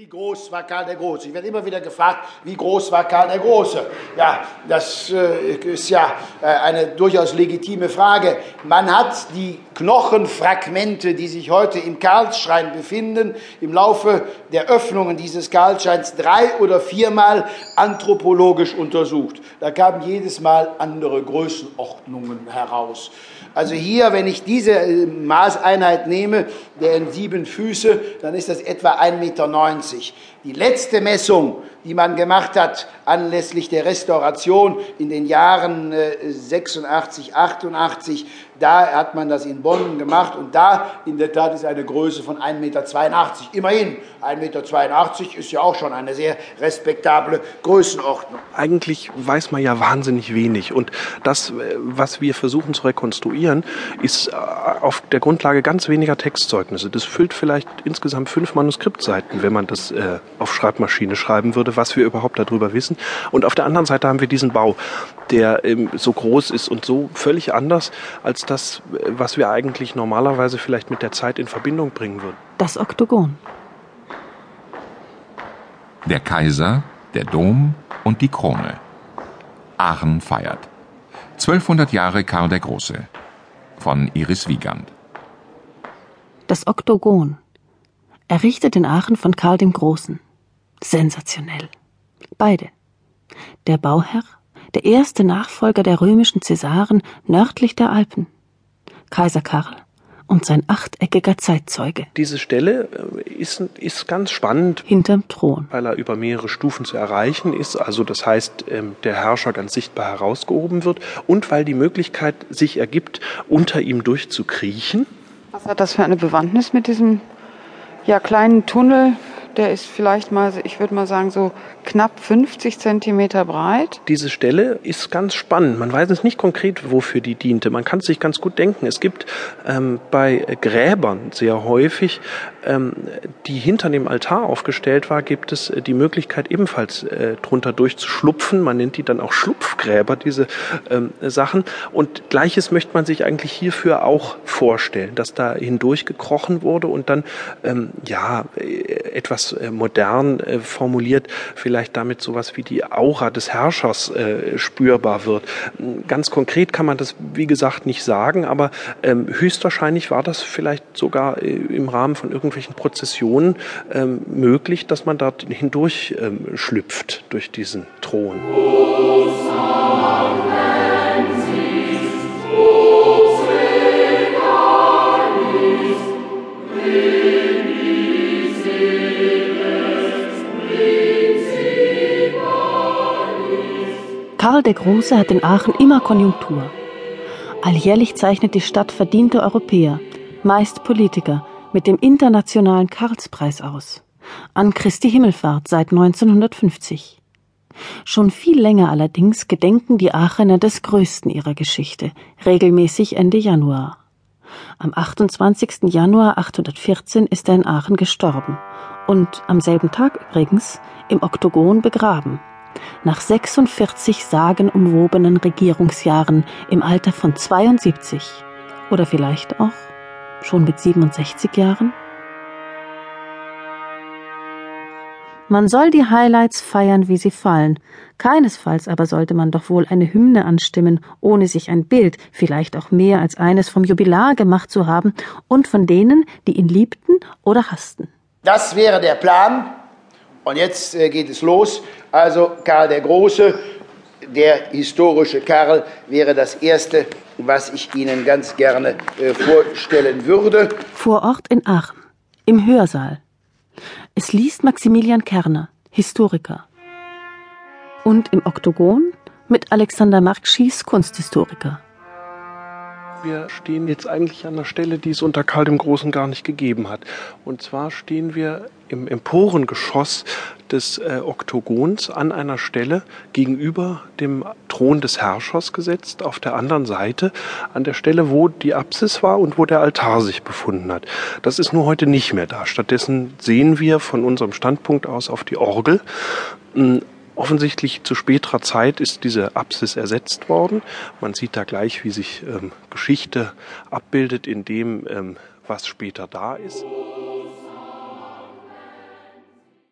Wie groß war Karl der Große? Ich werde immer wieder gefragt, wie groß war Karl der Große? Ja, das äh, ist ja äh, eine durchaus legitime Frage. Man hat die Knochenfragmente, die sich heute im Karlsschrein befinden, im Laufe der Öffnungen dieses Karlsschreins drei oder viermal anthropologisch untersucht. Da kamen jedes Mal andere Größenordnungen heraus. Also hier, wenn ich diese äh, Maßeinheit nehme, der sieben Füße, dann ist das etwa 1,90 Meter. Die letzte Messung, die man gemacht hat anlässlich der Restauration in den Jahren 86, äh, 88, da hat man das in Bonn gemacht und da in der Tat ist eine Größe von 1,82 Meter. Immerhin, 1,82 Meter ist ja auch schon eine sehr respektable Größenordnung. Eigentlich weiß man ja wahnsinnig wenig und das, äh, was wir versuchen zu rekonstruieren, ist äh, auf der Grundlage ganz weniger Textzeugnisse. Das füllt vielleicht insgesamt fünf Manuskriptseiten, wenn man das äh, auf Schreibmaschine schreiben würde, was wir überhaupt darüber wissen. Und auf der anderen Seite haben wir diesen Bau, der ähm, so groß ist und so völlig anders als das, was wir eigentlich normalerweise vielleicht mit der Zeit in Verbindung bringen würden. Das Oktogon. Der Kaiser, der Dom und die Krone. Aachen feiert. 1200 Jahre Karl der Große. Von Iris Wiegand. Das Oktogon. Errichtet in Aachen von Karl dem Großen. Sensationell. Beide. Der Bauherr, der erste Nachfolger der römischen Cäsaren nördlich der Alpen. Kaiser Karl und sein achteckiger Zeitzeuge. Diese Stelle äh, ist, ist ganz spannend. Hinterm Thron. Weil er über mehrere Stufen zu erreichen ist. Also das heißt, ähm, der Herrscher ganz sichtbar herausgehoben wird. Und weil die Möglichkeit sich ergibt, unter ihm durchzukriechen. Was hat das für eine Bewandtnis mit diesem ja, kleinen Tunnel, der ist vielleicht mal, ich würde mal sagen, so knapp 50 Zentimeter breit. Diese Stelle ist ganz spannend. Man weiß es nicht konkret, wofür die diente. Man kann es sich ganz gut denken. Es gibt ähm, bei Gräbern sehr häufig, die hinter dem Altar aufgestellt war, gibt es äh, die Möglichkeit, ebenfalls äh, drunter durchzuschlupfen. Man nennt die dann auch Schlupfgräber, diese ähm, Sachen. Und gleiches möchte man sich eigentlich hierfür auch vorstellen, dass da hindurch gekrochen wurde und dann ähm, ja äh, etwas äh, modern äh, formuliert, vielleicht damit sowas wie die Aura des Herrschers äh, spürbar wird. Ganz konkret kann man das, wie gesagt, nicht sagen, aber ähm, höchstwahrscheinlich war das vielleicht sogar im Rahmen von irgendwelchen Prozessionen ähm, möglich, dass man da hindurch ähm, schlüpft durch diesen Thron. Karl der Große hat in Aachen immer Konjunktur. Alljährlich zeichnet die Stadt verdiente Europäer, meist Politiker, mit dem internationalen Karlspreis aus. An Christi Himmelfahrt seit 1950. Schon viel länger allerdings gedenken die Aachener des größten ihrer Geschichte, regelmäßig Ende Januar. Am 28. Januar 814 ist er in Aachen gestorben und am selben Tag übrigens im Oktogon begraben nach 46 sagenumwobenen Regierungsjahren im Alter von 72 oder vielleicht auch schon mit 67 Jahren? Man soll die Highlights feiern, wie sie fallen. Keinesfalls aber sollte man doch wohl eine Hymne anstimmen, ohne sich ein Bild, vielleicht auch mehr als eines vom Jubilar gemacht zu haben und von denen, die ihn liebten oder hassten. Das wäre der Plan. Und jetzt äh, geht es los. Also Karl der Große, der historische Karl, wäre das Erste, was ich Ihnen ganz gerne äh, vorstellen würde. Vor Ort in Aachen, im Hörsaal. Es liest Maximilian Kerner, Historiker. Und im Oktogon mit Alexander Markschies, Kunsthistoriker. Wir stehen jetzt eigentlich an einer Stelle, die es unter Karl dem Großen gar nicht gegeben hat. Und zwar stehen wir im Emporengeschoss des äh, Oktogons an einer Stelle gegenüber dem Thron des Herrschers gesetzt, auf der anderen Seite, an der Stelle, wo die Apsis war und wo der Altar sich befunden hat. Das ist nur heute nicht mehr da. Stattdessen sehen wir von unserem Standpunkt aus auf die Orgel. Hm, offensichtlich zu späterer Zeit ist diese Apsis ersetzt worden. Man sieht da gleich, wie sich ähm, Geschichte abbildet in dem, ähm, was später da ist.